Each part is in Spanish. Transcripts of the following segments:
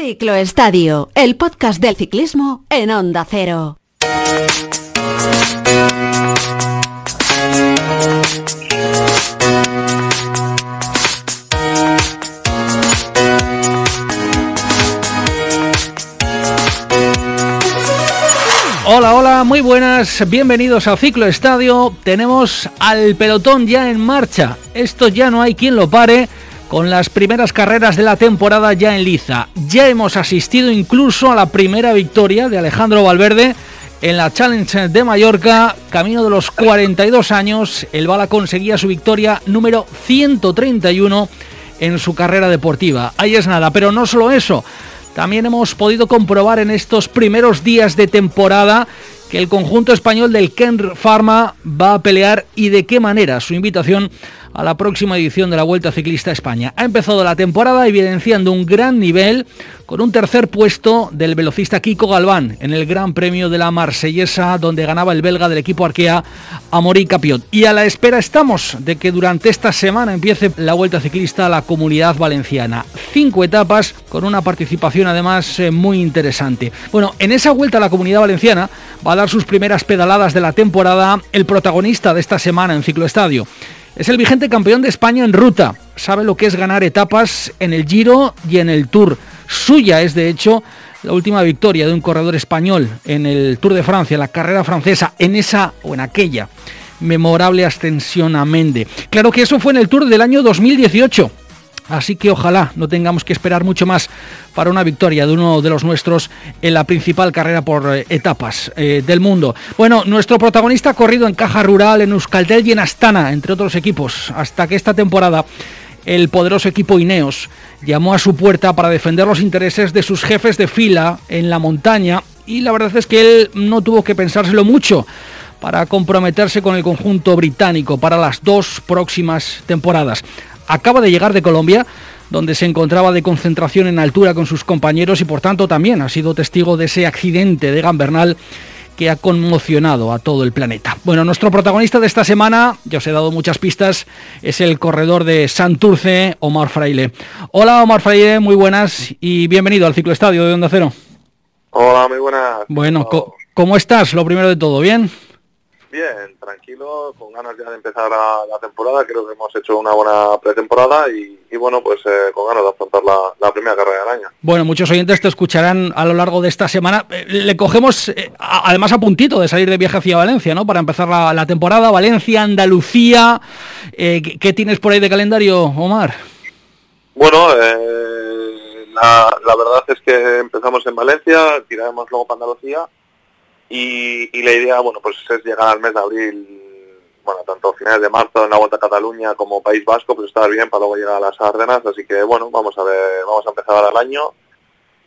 Ciclo Estadio, el podcast del ciclismo en Onda Cero. Hola, hola, muy buenas, bienvenidos a Ciclo Estadio. Tenemos al pelotón ya en marcha. Esto ya no hay quien lo pare con las primeras carreras de la temporada ya en liza. Ya hemos asistido incluso a la primera victoria de Alejandro Valverde en la Challenge de Mallorca, camino de los 42 años. El Bala conseguía su victoria número 131 en su carrera deportiva. Ahí es nada, pero no solo eso. También hemos podido comprobar en estos primeros días de temporada que el conjunto español del Ken Pharma va a pelear y de qué manera. Su invitación a la próxima edición de la Vuelta Ciclista España. Ha empezado la temporada evidenciando un gran nivel con un tercer puesto del velocista Kiko Galván en el Gran Premio de la Marsellesa donde ganaba el belga del equipo Arkea Amaury Capiot. Y a la espera estamos de que durante esta semana empiece la Vuelta Ciclista a la Comunidad Valenciana. Cinco etapas con una participación además eh, muy interesante. Bueno, en esa Vuelta a la Comunidad Valenciana va a dar sus primeras pedaladas de la temporada el protagonista de esta semana en Cicloestadio. Es el vigente campeón de España en ruta. Sabe lo que es ganar etapas en el Giro y en el Tour. Suya es, de hecho, la última victoria de un corredor español en el Tour de Francia, la carrera francesa, en esa o en aquella memorable ascensión a Mende. Claro que eso fue en el Tour del año 2018 Así que ojalá no tengamos que esperar mucho más para una victoria de uno de los nuestros en la principal carrera por eh, etapas eh, del mundo. Bueno, nuestro protagonista ha corrido en Caja Rural, en Euskaltel y en Astana, entre otros equipos, hasta que esta temporada el poderoso equipo Ineos llamó a su puerta para defender los intereses de sus jefes de fila en la montaña y la verdad es que él no tuvo que pensárselo mucho para comprometerse con el conjunto británico para las dos próximas temporadas acaba de llegar de Colombia, donde se encontraba de concentración en altura con sus compañeros y por tanto también ha sido testigo de ese accidente de Gambernal que ha conmocionado a todo el planeta. Bueno, nuestro protagonista de esta semana, ya os he dado muchas pistas, es el corredor de Santurce, Omar Fraile. Hola Omar Fraile, muy buenas y bienvenido al Ciclo Estadio de Onda Cero. Hola, muy buenas. Bueno, ¿cómo estás? Lo primero de todo, ¿bien? Bien, tranquilo, con ganas ya de empezar la, temporada. Creo que hemos hecho una buena pretemporada y, bueno, pues eh, con ganas de afrontar la, primera carrera del año. Bueno, muchos oyentes te escucharán a lo largo de esta semana. Eh, le cogemos, eh, además a puntito de salir de viaje hacia Valencia, ¿no? Para empezar la, temporada. Valencia, Andalucía. ¿qué, tienes por ahí de calendario, Omar? Bueno, la, la verdad es que empezamos en Valencia, tiraremos luego para Andalucía y, la idea, bueno, pues es llegar al mes de abril, bueno, tanto finales de marzo en la Vuelta a Cataluña como País Vasco, pues estar bien para luego llegar a las Ardenas, así que bueno, vamos a ver, vamos a empezar el año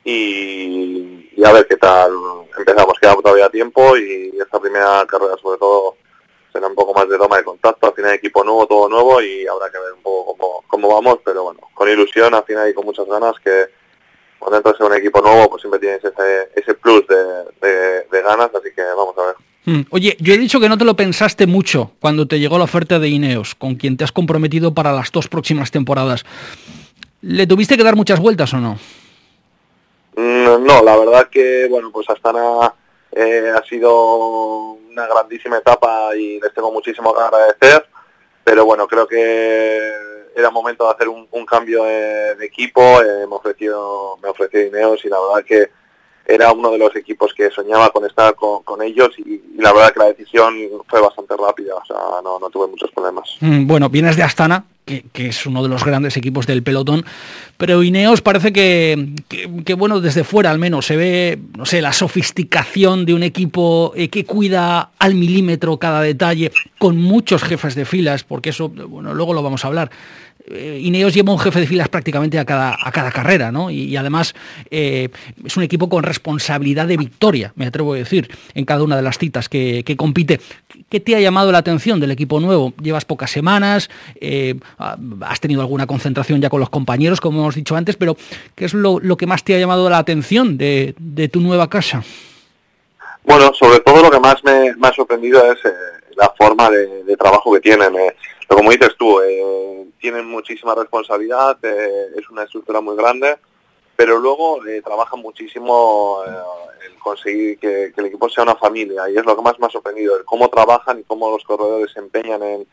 y, a ver qué tal empezamos, queda todavía tiempo y esta primera carrera sobre todo será un poco más de toma de contacto, al final equipo nuevo, todo nuevo y habrá que ver un poco cómo, cómo vamos, pero bueno, con ilusión al final y con muchas ganas que cuando entras en un equipo nuevo, pues siempre tienes ese, ese plus de, ganas, así que vamos a ver. Hmm. Oye, yo he dicho que no te lo pensaste mucho cuando te llegó la oferta de Ineos, con quien te has comprometido para las dos próximas temporadas. ¿Le tuviste que dar muchas vueltas o no? Mm, no, la verdad que, bueno, pues Astana eh, ha sido una grandísima etapa y les tengo muchísimo que agradecer, pero bueno, creo que era momento de hacer un, cambio de, equipo, eh, me ofreció me ofreció Ineos y la verdad que era uno de los equipos que soñaba con estar con, ellos y, la verdad que la decisión fue bastante rápida, o sea, no, tuve muchos problemas. Mm, bueno, vienes de Astana, que, es uno de los grandes equipos del pelotón, pero Ineos parece que, que, bueno, desde fuera al menos se ve, no sé, la sofisticación de un equipo eh, que cuida al milímetro cada detalle, con muchos jefes de filas, porque eso, bueno, luego lo vamos a hablar Ineos lleva un jefe de filas prácticamente a cada, a cada carrera, ¿no? Y, además eh, es un equipo con responsabilidad de victoria, me atrevo a decir, en cada una de las citas que, compite. ¿Qué te ha llamado la atención del equipo nuevo? Llevas pocas semanas, eh, has tenido alguna concentración ya con los compañeros, como hemos dicho antes, pero ¿qué es lo, que más te ha llamado la atención de, tu nueva casa? Bueno, sobre todo lo que más me, ha sorprendido es la forma de, trabajo que tienen. pero como dices tú, tienen muchísima responsabilidad, eh, es una estructura muy grande, pero luego eh, trabajan muchísimo eh, el conseguir que, el equipo sea una familia y es lo que más me ha sorprendido, el cómo trabajan y cómo los corredores se empeñan en,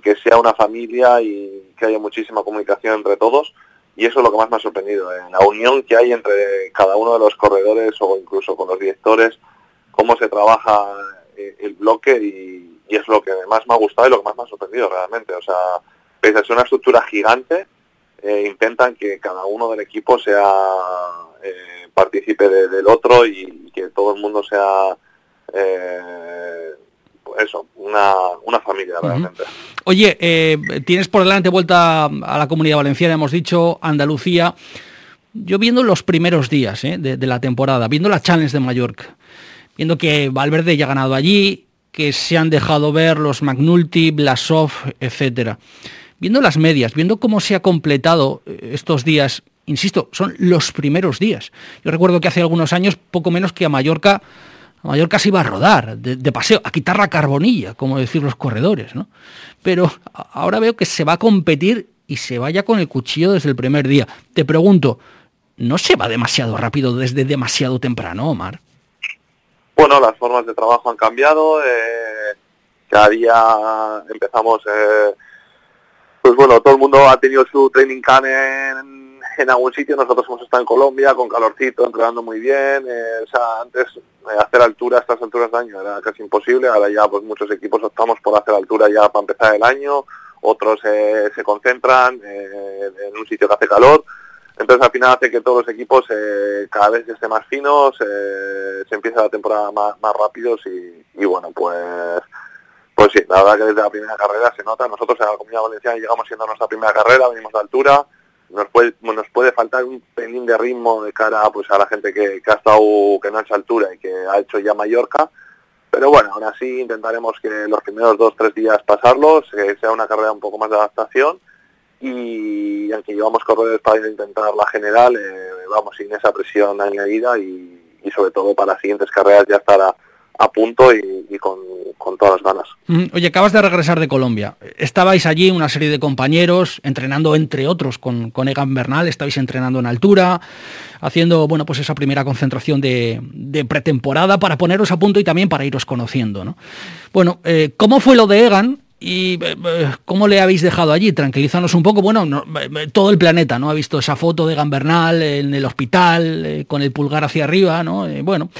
que sea una familia y que haya muchísima comunicación entre todos y eso es lo que más me ha sorprendido, en la unión que hay entre cada uno de los corredores o incluso con los directores, cómo se trabaja eh, el bloque y, es lo que más me ha gustado y lo que más me ha sorprendido realmente. O sea, pese a ser una estructura gigante, eh, intentan que cada uno del equipo sea eh, partícipe del otro y, que todo el mundo sea eso, una, una familia realmente. Oye, eh, tienes por delante vuelta a la comunidad valenciana, hemos dicho, Andalucía. Yo viendo los primeros días eh, de, la temporada, viendo la Challenge de Mallorca, viendo que Valverde ya ha ganado allí, que se han dejado ver los McNulty, Blasov, etcétera. Viendo las medias, viendo cómo se ha completado eh, estos días, insisto, son los primeros días. Yo recuerdo que hace algunos años, poco menos que a Mallorca, a Mallorca se iba a rodar de, paseo, a quitar la carbonilla, como decir los corredores, ¿no? Pero ahora veo que se va a competir y se vaya con el cuchillo desde el primer día. Te pregunto, ¿no se va demasiado rápido desde demasiado temprano, Omar? Bueno, las formas de trabajo han cambiado. Eh, cada día empezamos, eh, pues bueno, todo el mundo ha tenido su training camp en algún sitio. Nosotros hemos estado en Colombia con calorcito, entrenando muy bien. Eh, o sea, antes eh, hacer altura a estas alturas de año era casi imposible. Ahora ya pues muchos equipos optamos por hacer altura ya para empezar el año. Otros eh, se concentran en un sitio que hace calor. Entonces al final hace que todos los equipos cada vez estén más finos, se empieza la temporada más, más rápidos y, bueno, pues pues sí, la verdad que desde la primera carrera se nota. Nosotros en la Comunidad Valenciana llegamos siendo nuestra primera carrera, venimos de altura, nos puede, nos puede faltar un pelín de ritmo de cara pues a la gente que, ha estado, que no hecho altura y que ha hecho ya Mallorca, pero bueno, aún así intentaremos que los primeros dos, tres días pasarlos, que sea una carrera un poco más de adaptación. Y aunque llevamos corredores para intentar la general, eh, vamos sin esa presión añadida y, y sobre todo para las siguientes carreras ya estará a punto y, con, todas las ganas. Mm, oye, acabas de regresar de Colombia. Estabais allí una serie de compañeros entrenando entre otros con, con Egan Bernal, estabais entrenando en altura, haciendo bueno pues esa primera concentración de, pretemporada para poneros a punto y también para iros conociendo. ¿no? Bueno, eh, ¿cómo fue lo de Egan? ¿Y eh, eh, cómo le habéis dejado allí? Tranquilízanos un poco. Bueno, eh, todo el planeta, ¿no? Ha visto esa foto de Gambernal en el hospital, con el pulgar hacia arriba, ¿no? bueno,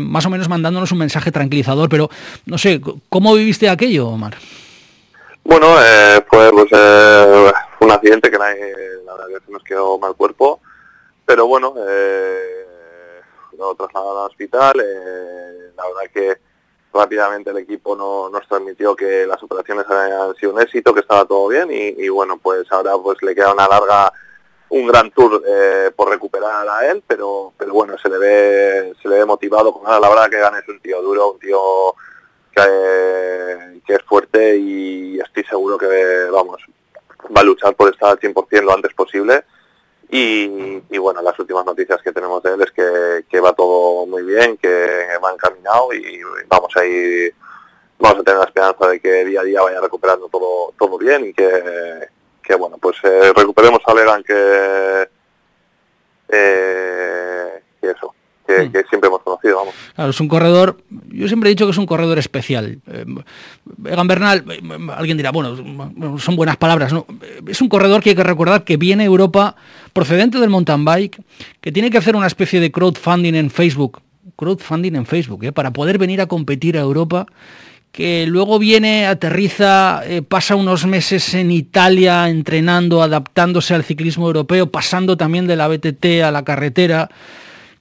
más o menos mandándonos un mensaje tranquilizador, pero no sé, ¿cómo viviste aquello, Omar? Bueno, pues, pues fue un accidente que nadie, la verdad que nos quedó mal cuerpo, pero bueno, lo trasladaron al hospital, la verdad que rápidamente el equipo no, nos transmitió que las operaciones habían sido un éxito, que estaba todo bien y, bueno, pues ahora pues le queda una larga, un gran tour eh, por recuperar a él, pero pero bueno, se le ve se le ve motivado. Con la verdad que Gane es un tío duro, un tío que, que es fuerte y estoy seguro que vamos va a luchar por estar al 100% lo antes posible y, bueno, las últimas noticias que tenemos de él es que, va todo muy bien, que va encaminado y vamos a vamos a tener la esperanza de que día a día vaya recuperando todo, todo bien y que, que bueno, pues eh, recuperemos a Legan que, eh, que eso, Mm. que, siempre hemos conocido. Vamos. Claro, es un corredor, yo siempre he dicho que es un corredor especial. Eh, Egan Bernal, eh, alguien dirá, bueno, son buenas palabras, ¿no? Es un corredor que hay que recordar que viene a Europa procedente del mountain bike, que tiene que hacer una especie de crowdfunding en Facebook, crowdfunding en Facebook, ¿eh? para poder venir a competir a Europa que luego viene, aterriza, pasa unos meses en Italia entrenando, adaptándose al ciclismo europeo, pasando también de la BTT a la carretera,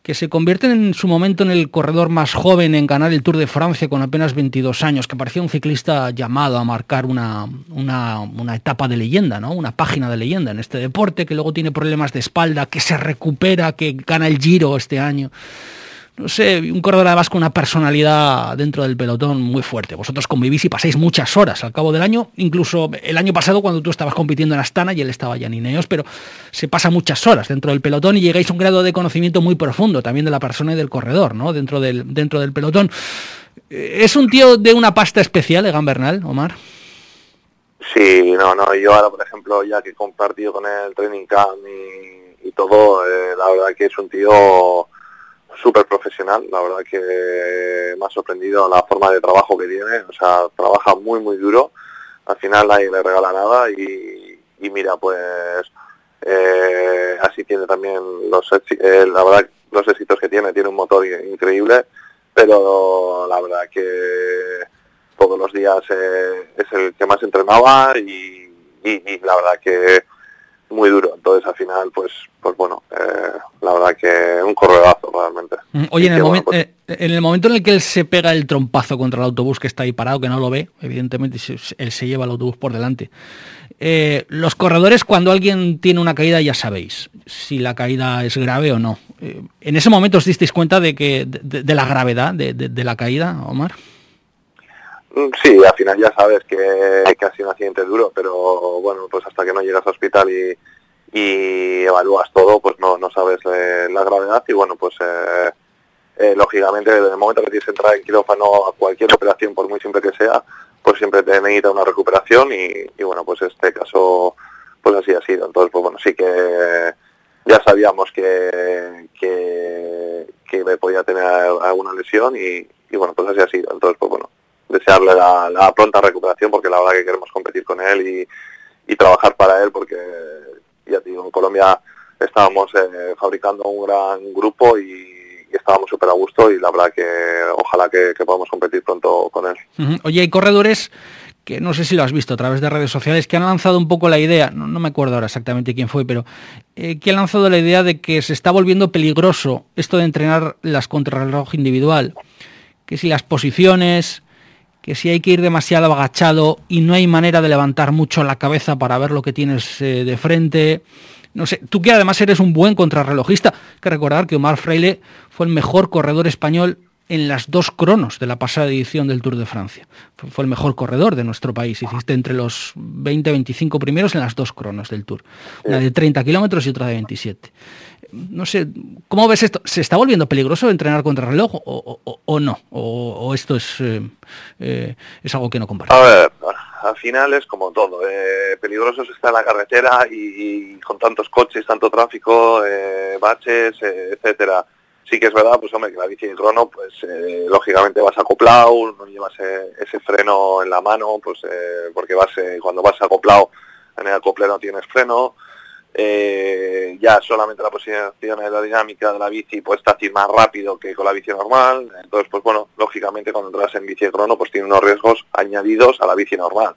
que se convierte en su momento en el corredor más joven en ganar el Tour de Francia con apenas 22 años, que parecía un ciclista llamado a marcar una, una, etapa de leyenda, ¿no? una página de leyenda en este deporte, que luego tiene problemas de espalda, que se recupera, que gana el Giro este año no sé, un corredor además con una personalidad dentro del pelotón muy fuerte. Vosotros convivís y pasáis muchas horas al cabo del año, incluso el año pasado cuando tú estabas compitiendo en Astana y él estaba ya en Ineos, pero se pasa muchas horas dentro del pelotón y llegáis a un grado de conocimiento muy profundo también de la persona y del corredor, ¿no? Dentro del, dentro del pelotón. ¿Es un tío de una pasta especial, Egan Bernal, Omar? Sí, no, no, yo ahora, por ejemplo, ya que he compartido con él training camp y y todo, eh, la verdad que es un tío súper profesional, la verdad que me ha sorprendido la forma de trabajo que tiene, o sea, trabaja muy muy duro, al final nadie le regala nada y, mira, pues eh, así tiene también los, eh, la verdad, los éxitos que tiene, tiene un motor increíble, pero la verdad que todos los días eh, es el que más entrenaba y, la verdad que muy duro. Entonces al final, pues, pues bueno, eh, la verdad que un corredazo realmente. Mm, oye, en el, momento, pues eh, en el momento en el que él se pega el trompazo contra el autobús que está ahí parado, que no lo ve, evidentemente él se lleva el autobús por delante. los corredores, cuando alguien tiene una caída, ya sabéis si la caída es grave o no. ¿En ese momento os disteis cuenta de que de, la gravedad de, de la caída, Omar? Mm, sí, al final ya sabes que, que ha sido un accidente duro, pero bueno, pues hasta que no llegas al hospital y, evalúas todo, pues no, no sabes eh, la gravedad y bueno, pues eh, eh, lógicamente desde el momento que tienes que entrar en quirófano a cualquier operación, por muy simple que sea, pues siempre te necesita una recuperación y, bueno, pues este caso pues así ha sido. Entonces, pues bueno, sí que ya sabíamos que, que, que podía tener alguna lesión y, y bueno, pues así ha sido. Entonces, pues bueno, desearle la, pronta recuperación porque la verdad que queremos competir con él y, trabajar para él porque ya digo, en Colombia estábamos eh, fabricando un gran grupo y, estábamos súper a gusto y la verdad que ojalá que, podamos competir pronto con él. Oye, hay corredores que no sé si lo has visto a través de redes sociales, que han lanzado un poco la idea, no, me acuerdo ahora exactamente quién fue, pero eh, que han lanzado la idea de que se está volviendo peligroso esto de entrenar las contrarreloj individual, que si las posiciones, que si hay que ir demasiado agachado y no hay manera de levantar mucho la cabeza para ver lo que tienes eh, de frente. No sé, tú que además eres un buen contrarrelojista, que recordar que Omar Freile fue el mejor corredor español en las dos cronos de la pasada edición del Tour de Francia. Fue el mejor corredor de nuestro país. Hiciste entre los 20-25 primeros en las dos cronos del Tour. Una de 30 kilómetros y otra de 27 no sé, ¿cómo ves esto? ¿Se está volviendo peligroso entrenar contra reloj o, no? ¿O, esto es, eh, eh, es algo que no comparto? A ver, al final es como todo. Eh, peligroso está en la carretera y, con tantos coches, tanto tráfico, baches, etcétera. Sí que es verdad, pues hombre, que la bici de crono, pues lógicamente vas acoplado, no llevas ese freno en la mano, pues porque vas cuando vas acoplado en el acople no tienes freno eh, ya solamente la posición aerodinámica de la bici pues así más rápido que con la bici normal, entonces pues bueno, lógicamente cuando entras en bici crono pues tiene unos riesgos añadidos a la bici normal.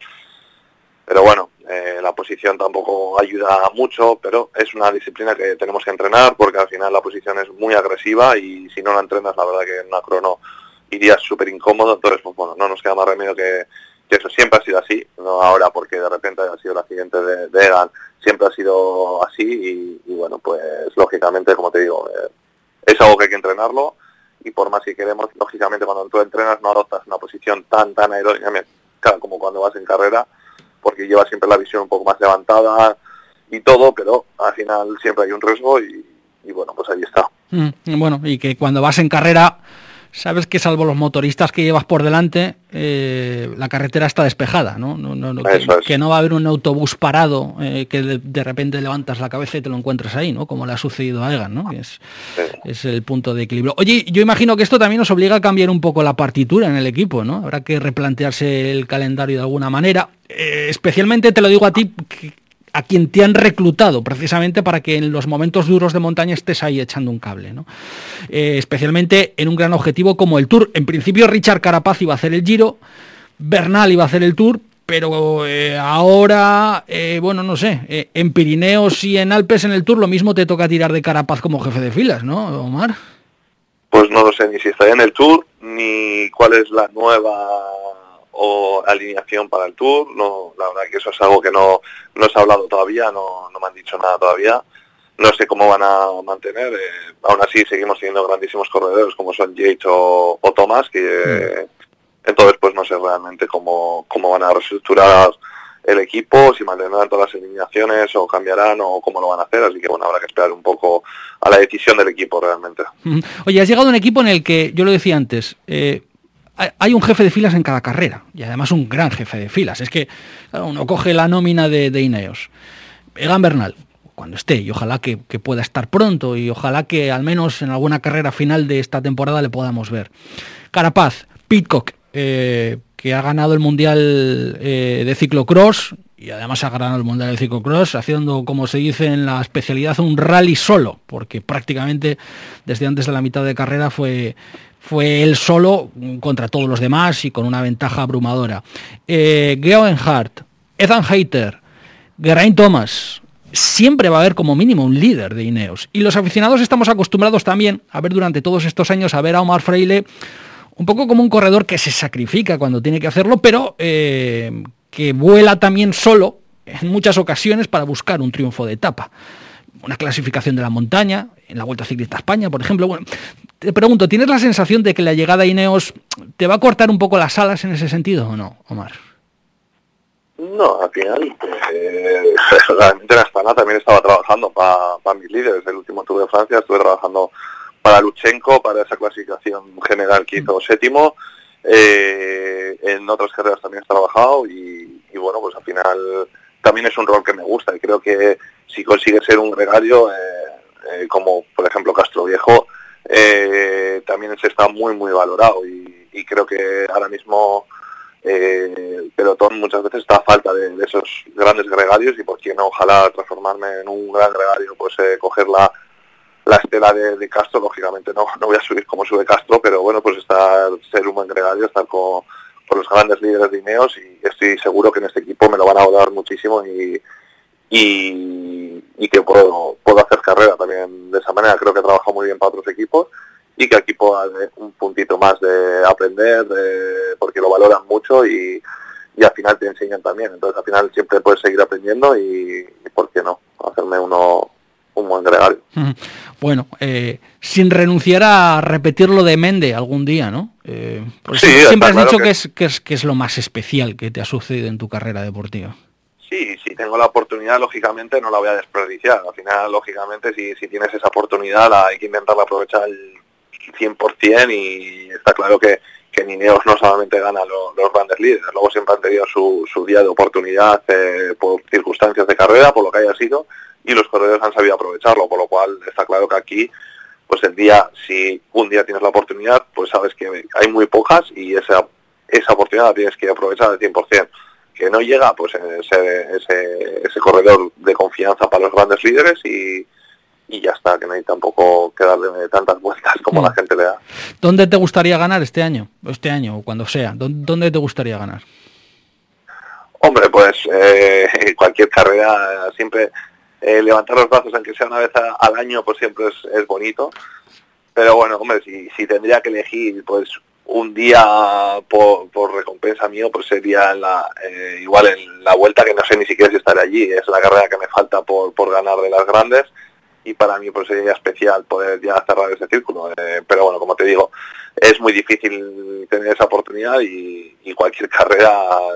Pero bueno, eh, la posición tampoco ayuda mucho, pero es una disciplina que tenemos que entrenar porque al final la posición es muy agresiva y si no la entrenas la verdad que en una crono irías súper incómodo, entonces pues bueno, no nos queda más remedio que, eso siempre ha sido así, no ahora porque de repente ha sido el accidente de, de Egan siempre ha sido así y, bueno, pues lógicamente, como te digo, eh, es algo que hay que entrenarlo y por más que queremos, lógicamente cuando tú entrenas no adoptas una posición tan, tan aerodinámica como cuando vas en carrera, porque llevas siempre la visión un poco más levantada y todo, pero al final siempre hay un riesgo y, y bueno, pues ahí está. Mm, bueno, y que cuando vas en carrera sabes que salvo los motoristas que llevas por delante, eh, la carretera está despejada, ¿no? que, no va a haber un autobús parado eh, que de, repente levantas la cabeza y te lo encuentras ahí, ¿no? Como le ha sucedido a Egan, ¿no? Es, es, el punto de equilibrio. Oye, yo imagino que esto también nos obliga a cambiar un poco la partitura en el equipo, ¿no? Habrá que replantearse el calendario de alguna manera. Eh, especialmente te lo digo a ti, a quien te han reclutado precisamente para que en los momentos duros de montaña estés ahí echando un cable. ¿no? Eh, especialmente en un gran objetivo como el Tour. En principio Richard Carapaz iba a hacer el Giro, Bernal iba a hacer el Tour, pero eh, ahora, eh, bueno, no sé, en Pirineos y en Alpes en el Tour lo mismo te toca tirar de Carapaz como jefe de filas, ¿no, Omar? Pues no lo sé, ni si estaría en el Tour, ni cuál es la nueva o alineación para el Tour. No, la verdad que eso es algo que no, no se ha hablado todavía, no, no me han dicho nada todavía. No sé cómo van a mantener. Eh, aún así seguimos teniendo grandísimos corredores como son Yates o, o Thomas, que mm. entonces pues no sé realmente cómo, cómo van a reestructurar el equipo, si mantendrán todas las alineaciones o cambiarán o cómo lo van a hacer, así que bueno, habrá que esperar un poco a la decisión del equipo realmente. Oye, has llegado a un equipo en el que, yo lo decía antes, eh, hay un jefe de filas en cada carrera y además un gran jefe de filas. Es que uno coge la nómina de, Ineos. Egan Bernal, cuando esté y ojalá que, pueda estar pronto y ojalá que al menos en alguna carrera final de esta temporada le podamos ver. Carapaz, Pitcock, eh, que ha ganado el Mundial eh, de Ciclocross y además ha ganado el Mundial de Ciclocross haciendo, como se dice en la especialidad, un rally solo, porque prácticamente desde antes de la mitad de carrera fue, fue él solo contra todos los demás y con una ventaja abrumadora. Eh, Hart, Ethan Hayter, Geraint Thomas, siempre va a haber como mínimo un líder de Ineos. Y los aficionados estamos acostumbrados también a ver durante todos estos años a ver a Omar Freile un poco como un corredor que se sacrifica cuando tiene que hacerlo, pero eh, que vuela también solo en muchas ocasiones para buscar un triunfo de etapa. Una clasificación de la montaña, en la Vuelta Ciclista a España, por ejemplo. Bueno, te pregunto, ¿tienes la sensación de que la llegada a Ineos te va a cortar un poco las alas en ese sentido o no, Omar? No, al final, eh, realmente en Astana también estaba trabajando para mis líderes. El último Tour de Francia estuve trabajando para Luchenko, para esa clasificación general que hizo séptimo. Eh, en otras carreras también he trabajado y, bueno, pues al final también es un rol que me gusta y creo que si consigue ser un gregario, eh, eh, como por ejemplo Castro Viejo, también se está muy muy valorado y, creo que ahora mismo el pelotón muchas veces está a falta de, esos grandes gregarios y por qué no ojalá transformarme en un gran gregario, pues coger la la estela de, Castro, lógicamente no, no voy a subir como sube Castro, pero bueno, pues estar, ser un buen estar con, los grandes líderes de Ineos y estoy seguro que en este equipo me lo van a valorar muchísimo y, y, que puedo, puedo hacer carrera también de esa manera. Creo que trabajo muy bien para otros equipos y que aquí puedo dar un puntito más de aprender, porque lo valoran mucho y, y al final te enseñan también. Entonces al final siempre puedes seguir aprendiendo y, y ¿por qué no? Hacerme uno un buen gregario. Bueno, eh, sin renunciar a repetirlo de Mende algún día, ¿no? Eh, siempre has dicho que... es, que, es, que es lo más especial que te ha sucedido en tu carrera deportiva. Sí, si tengo la oportunidad, lógicamente no la voy a desperdiciar. Al final, lógicamente, si, si tienes esa oportunidad, hay que intentarla aprovechar al 100% y está claro que, que Nineos no solamente gana los grandes líderes, luego siempre han tenido su, su día de oportunidad eh, por circunstancias de carrera, por lo que haya sido, y los corredores han sabido aprovecharlo, por lo cual está claro que aquí, pues el día, si un día tienes la oportunidad, pues sabes que hay muy pocas y esa, esa oportunidad la tienes que aprovechar al 100%. Que no llega, pues ese, ese, ese corredor de confianza para los grandes líderes y, y ya está, que no hay tampoco que darle tantas vueltas como la mm. gente le da. ¿Dónde te gustaría ganar este año? Este año o cuando sea. ¿Dónde te gustaría ganar? Hombre, pues eh, cualquier carrera siempre eh, levantar los brazos, aunque sea una vez al año, pues siempre es, bonito. Pero bueno, hombre, si, si, tendría que elegir, pues un día por, recompensa mío, pues sería la, eh, igual en la vuelta, que no sé ni siquiera si estaré allí, es la carrera que me falta por, por ganar de las grandes y para mí pues sería especial poder ya cerrar ese círculo. Eh, pero bueno, como te digo, es muy difícil tener esa oportunidad y, cualquier carrera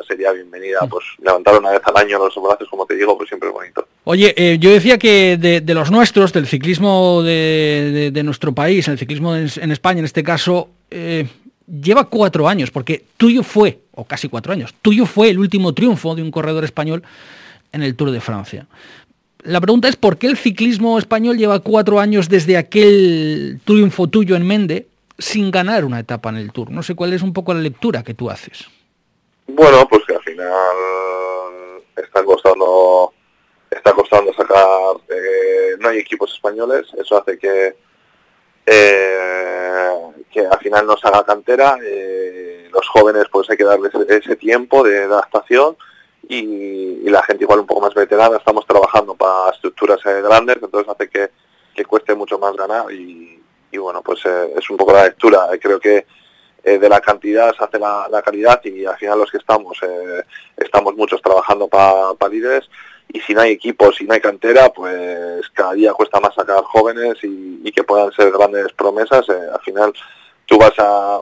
sería bienvenida. Mm. Pues levantar una vez al año los brazos, como te digo, pues siempre es bonito. Oye, eh, yo decía que de, los nuestros, del ciclismo de, nuestro país, el ciclismo en, España en este caso, eh, lleva cuatro años, porque tuyo fue, o casi cuatro años, tuyo fue el último triunfo de un corredor español en el Tour de Francia. La pregunta es por qué el ciclismo español lleva cuatro años desde aquel triunfo tuyo en Mende sin ganar una etapa en el Tour. No sé cuál es un poco la lectura que tú haces. Bueno, pues que al final está costando está costando sacar eh, no hay equipos españoles eso hace que eh, que al final no se haga cantera eh, los jóvenes pues hay que darles ese tiempo de adaptación y, la gente igual un poco más veterana estamos trabajando para estructuras eh, grandes, entonces hace que, cueste mucho más ganar y, bueno, pues eh, es un poco la lectura. Creo que eh, de la cantidad se hace la, calidad y al final los que estamos, estamos muchos trabajando para líderes y si no hay equipos, si no hay cantera, pues cada día cuesta más sacar jóvenes y, que puedan ser grandes promesas. al final tú vas a,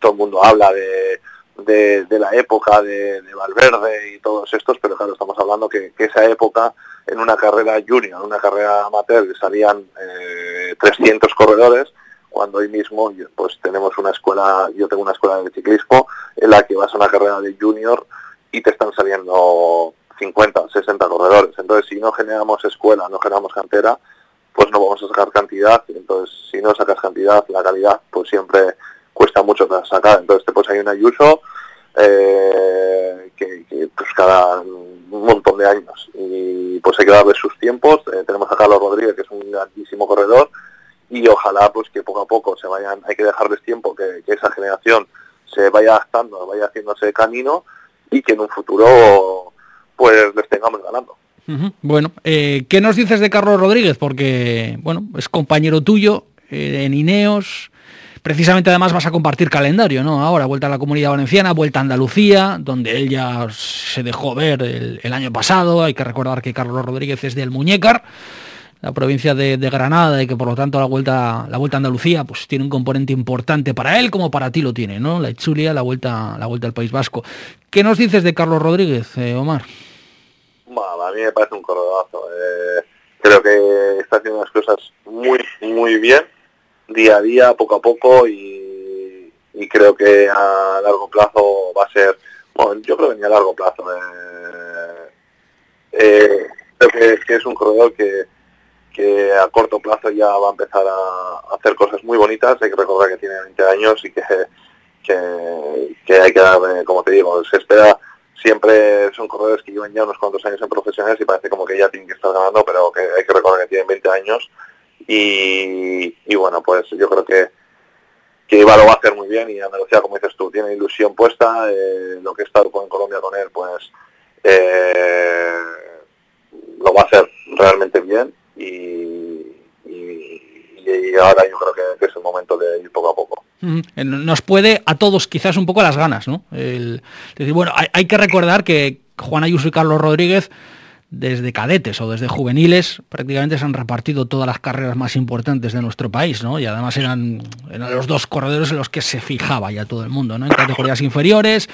todo el mundo habla de de, la época de, Valverde y todos estos, pero claro, estamos hablando que, esa época en una carrera junior, en una carrera amateur, salían 300 eh, corredores, cuando hoy mismo pues tenemos una escuela, yo tengo una escuela de ciclismo en la que vas a una carrera de junior y te están saliendo 50, 60 corredores. Entonces, si no generamos escuela, no generamos cantera, pues no vamos a sacar cantidad. Entonces, si no sacas cantidad, la calidad, pues siempre cuesta mucho sacar. Entonces, pues hay un Ayuso eh, que, pues cada un montón de años y pues hay que darle sus tiempos. Eh, tenemos a Carlos Rodríguez, que es un grandísimo corredor y ojalá pues que poco a poco se vayan, hay que dejarles tiempo que, esa generación se vaya adaptando, vaya haciéndose camino y que en un futuro pues les tengamos ganando. Bueno, eh, ¿qué nos dices de Carlos Rodríguez? Porque, bueno, es compañero tuyo eh, en Ineos, precisamente además vas a compartir calendario, ¿no? Ahora, vuelta a la Comunidad Valenciana, vuelta a Andalucía, donde él ya se dejó ver el, año pasado, hay que recordar que Carlos Rodríguez es del Muñécar, la provincia de, Granada y que por lo tanto la vuelta la vuelta a Andalucía pues tiene un componente importante para él como para ti lo tiene no la Itzulia la vuelta la vuelta al País Vasco ¿qué nos dices de Carlos Rodríguez eh, Omar? a mí me parece un corredazo eh, creo que está haciendo las cosas muy muy bien día a día poco a poco y, creo que a largo plazo va a ser bueno yo creo que ni a largo plazo eh, creo que es un corredor que que a corto plazo ya va a empezar a hacer cosas muy bonitas. Hay que recordar que tiene 20 años y que, que, hay que dar, como te digo, se espera siempre, son corredores que llevan ya unos cuantos años en profesionales y parece como que ya tienen que estar ganando, pero que hay que recordar que tienen 20 años y, bueno, pues yo creo que que Iba lo va a hacer muy bien y Andalucía, como dices tú, tiene ilusión puesta, eh, lo que he estado Colombia con él, pues eh, lo va a hacer realmente bien y, ahora yo creo que, es el momento de ir poco a poco. Nos puede a todos quizás un poco las ganas, ¿no? decir, bueno, hay, que recordar que Juan Ayuso y Carlos Rodríguez desde cadetes o desde juveniles prácticamente se han repartido todas las carreras más importantes de nuestro país, ¿no? Y además eran, los dos corredores en los que se fijaba ya todo el mundo, ¿no? En categorías inferiores,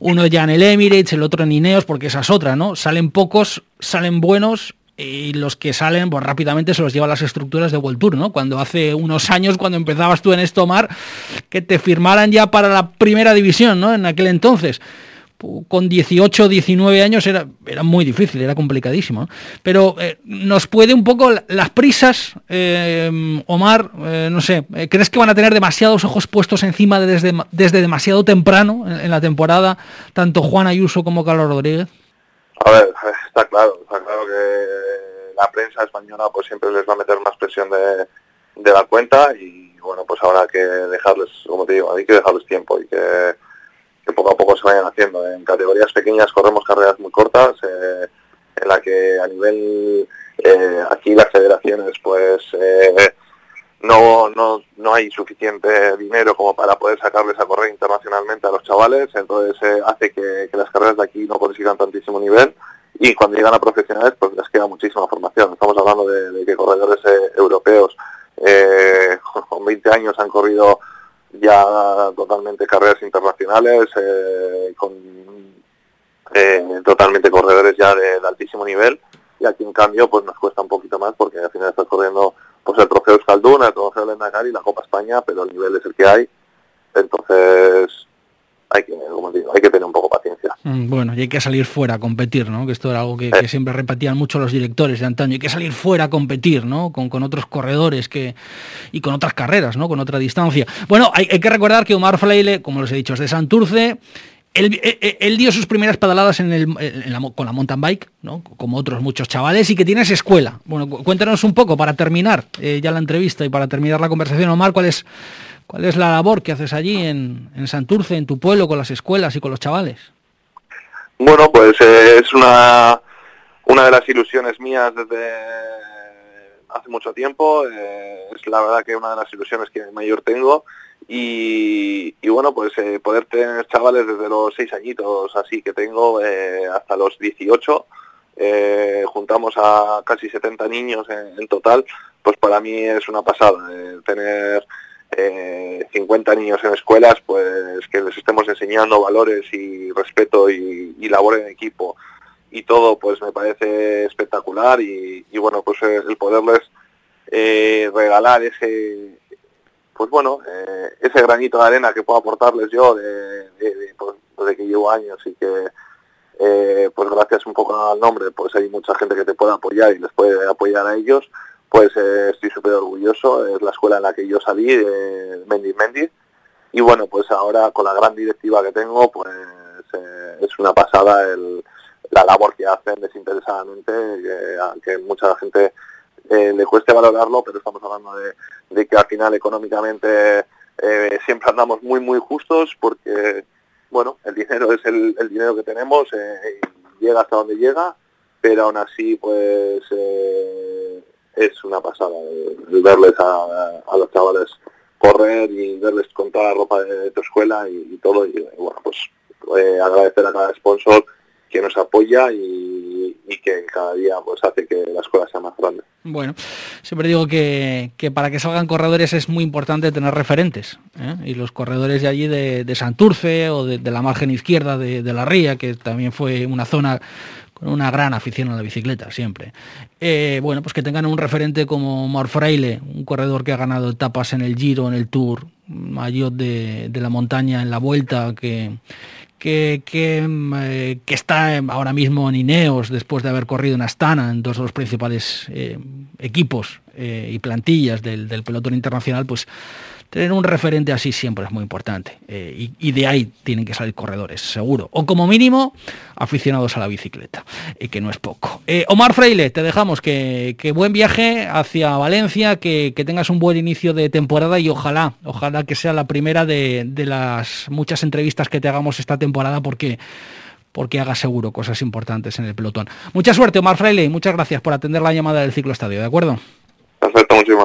uno ya en el Emirates, el otro en Ineos, porque esa es otra, ¿no? Salen pocos, salen buenos y los que salen, pues rápidamente se los lleva las estructuras de World Tour, ¿no? Cuando hace unos años, cuando empezabas tú en esto, Omar, que te firmaran ya para la primera división, ¿no? En aquel entonces. Con 18, 19 años era, era muy difícil, era complicadísimo. Pero eh, nos puede un poco las prisas, eh, Omar, eh, no sé, ¿crees que van a tener demasiados ojos puestos encima desde, desde demasiado temprano en, la temporada, tanto Juan Ayuso como Carlos Rodríguez? A ver, está claro, está claro que la prensa española pues siempre les va a meter más presión de, la cuenta y bueno, pues habrá que dejarles, como te digo, hay que dejarles tiempo y que, poco a poco se vayan haciendo. En categorías pequeñas corremos carreras muy cortas, eh, en la que a nivel, eh, aquí las federaciones pues... Eh, no, no, no hay suficiente dinero como para poder sacarles a correr internacionalmente a los chavales, entonces eh, hace que, las carreras de aquí no consigan tantísimo nivel y cuando llegan a profesionales pues les queda muchísima formación. Estamos hablando de, que corredores eh, europeos eh, con 20 años han corrido ya totalmente carreras internacionales, con totalmente corredores ya de, altísimo nivel y aquí en cambio pues nos cuesta un poquito más porque al final estás corriendo pues el trofeo Escalduna, el trofeo Lendacar y la Copa España, pero el nivel es el que hay. Entonces, hay que, como digo, hay que tener un poco paciencia. Mm, bueno, y hay que salir fuera a competir, ¿no? Que esto era algo que, siempre repetían mucho los directores de antaño. Hay que salir fuera a competir, ¿no? Con, con otros corredores que y con otras carreras, ¿no? Con otra distancia. Bueno, hay, hay que recordar que Omar Fleile, como les he dicho, es de Santurce. Eh, eh, él, dio sus primeras pedaladas en el, con la mountain bike, ¿no? como otros muchos chavales, y que tienes escuela. Bueno, cuéntanos un poco para terminar eh, ya la entrevista y para terminar la conversación, Omar, ¿cuál es, cuál es la labor que haces allí en, en Santurce, en tu pueblo, con las escuelas y con los chavales? Bueno, pues es una, una de las ilusiones mías desde hace mucho tiempo. es la verdad que una de las ilusiones que mayor tengo y, bueno, pues eh, poder tener chavales desde los seis añitos así que tengo eh, hasta los 18, eh, juntamos a casi 70 niños en, total, pues para mí es una pasada tener 50 niños en escuelas, pues que les estemos enseñando valores y respeto y, labor en equipo. Y todo, pues me parece espectacular y, y bueno, pues el poderles regalar ese pues bueno, eh, ese granito de arena que puedo aportarles yo de, pues, de, que llevo años y que eh, pues gracias un poco al nombre, pues hay mucha gente que te puede apoyar y les puede apoyar a ellos, pues eh, estoy súper orgulloso, es la escuela en la que yo salí, eh, Mendy Mendy, y bueno, pues ahora con la gran directiva que tengo, pues eh, es una pasada el, la labor que hacen desinteresadamente, que, que mucha gente eh, le cueste valorarlo, pero estamos hablando de, de que al final económicamente eh, siempre andamos muy, muy justos porque, bueno, el dinero es el, el dinero que tenemos, eh, llega hasta donde llega, pero aún así, pues, eh, es una pasada el verles a, los chavales correr y verles con toda la ropa de, tu escuela y, todo, y bueno, pues eh, agradecer a cada sponsor que nos apoya y, que cada día pues hace que la escuela sea más grande. Bueno, siempre digo que, que para que salgan corredores es muy importante tener referentes. ¿eh? Y los corredores de allí de, Santurce o de, la margen izquierda de, la Ría, que también fue una zona con una gran afición a la bicicleta siempre. Eh, bueno, pues que tengan un referente como Mar Fraile, un corredor que ha ganado etapas en el Giro, en el Tour, mayor de, la montaña en la Vuelta, que que, que, eh, que, está ahora mismo en Ineos después de haber corrido en Astana, en dos de los principales eh, equipos eh, y plantillas del, del, pelotón internacional, pues tener un referente así siempre es muy importante. Eh, y, de ahí tienen que salir corredores, seguro. O como mínimo, aficionados a la bicicleta, eh, que no es poco. Eh, Omar Freile, te dejamos que, que buen viaje hacia Valencia, que, que, tengas un buen inicio de temporada y ojalá, ojalá que sea la primera de, de las muchas entrevistas que te hagamos esta temporada, porque porque haga seguro cosas importantes en el pelotón. Mucha suerte, Omar Fraile, y muchas gracias por atender la llamada del ciclo estadio, ¿de acuerdo? Perfecto, muchísimas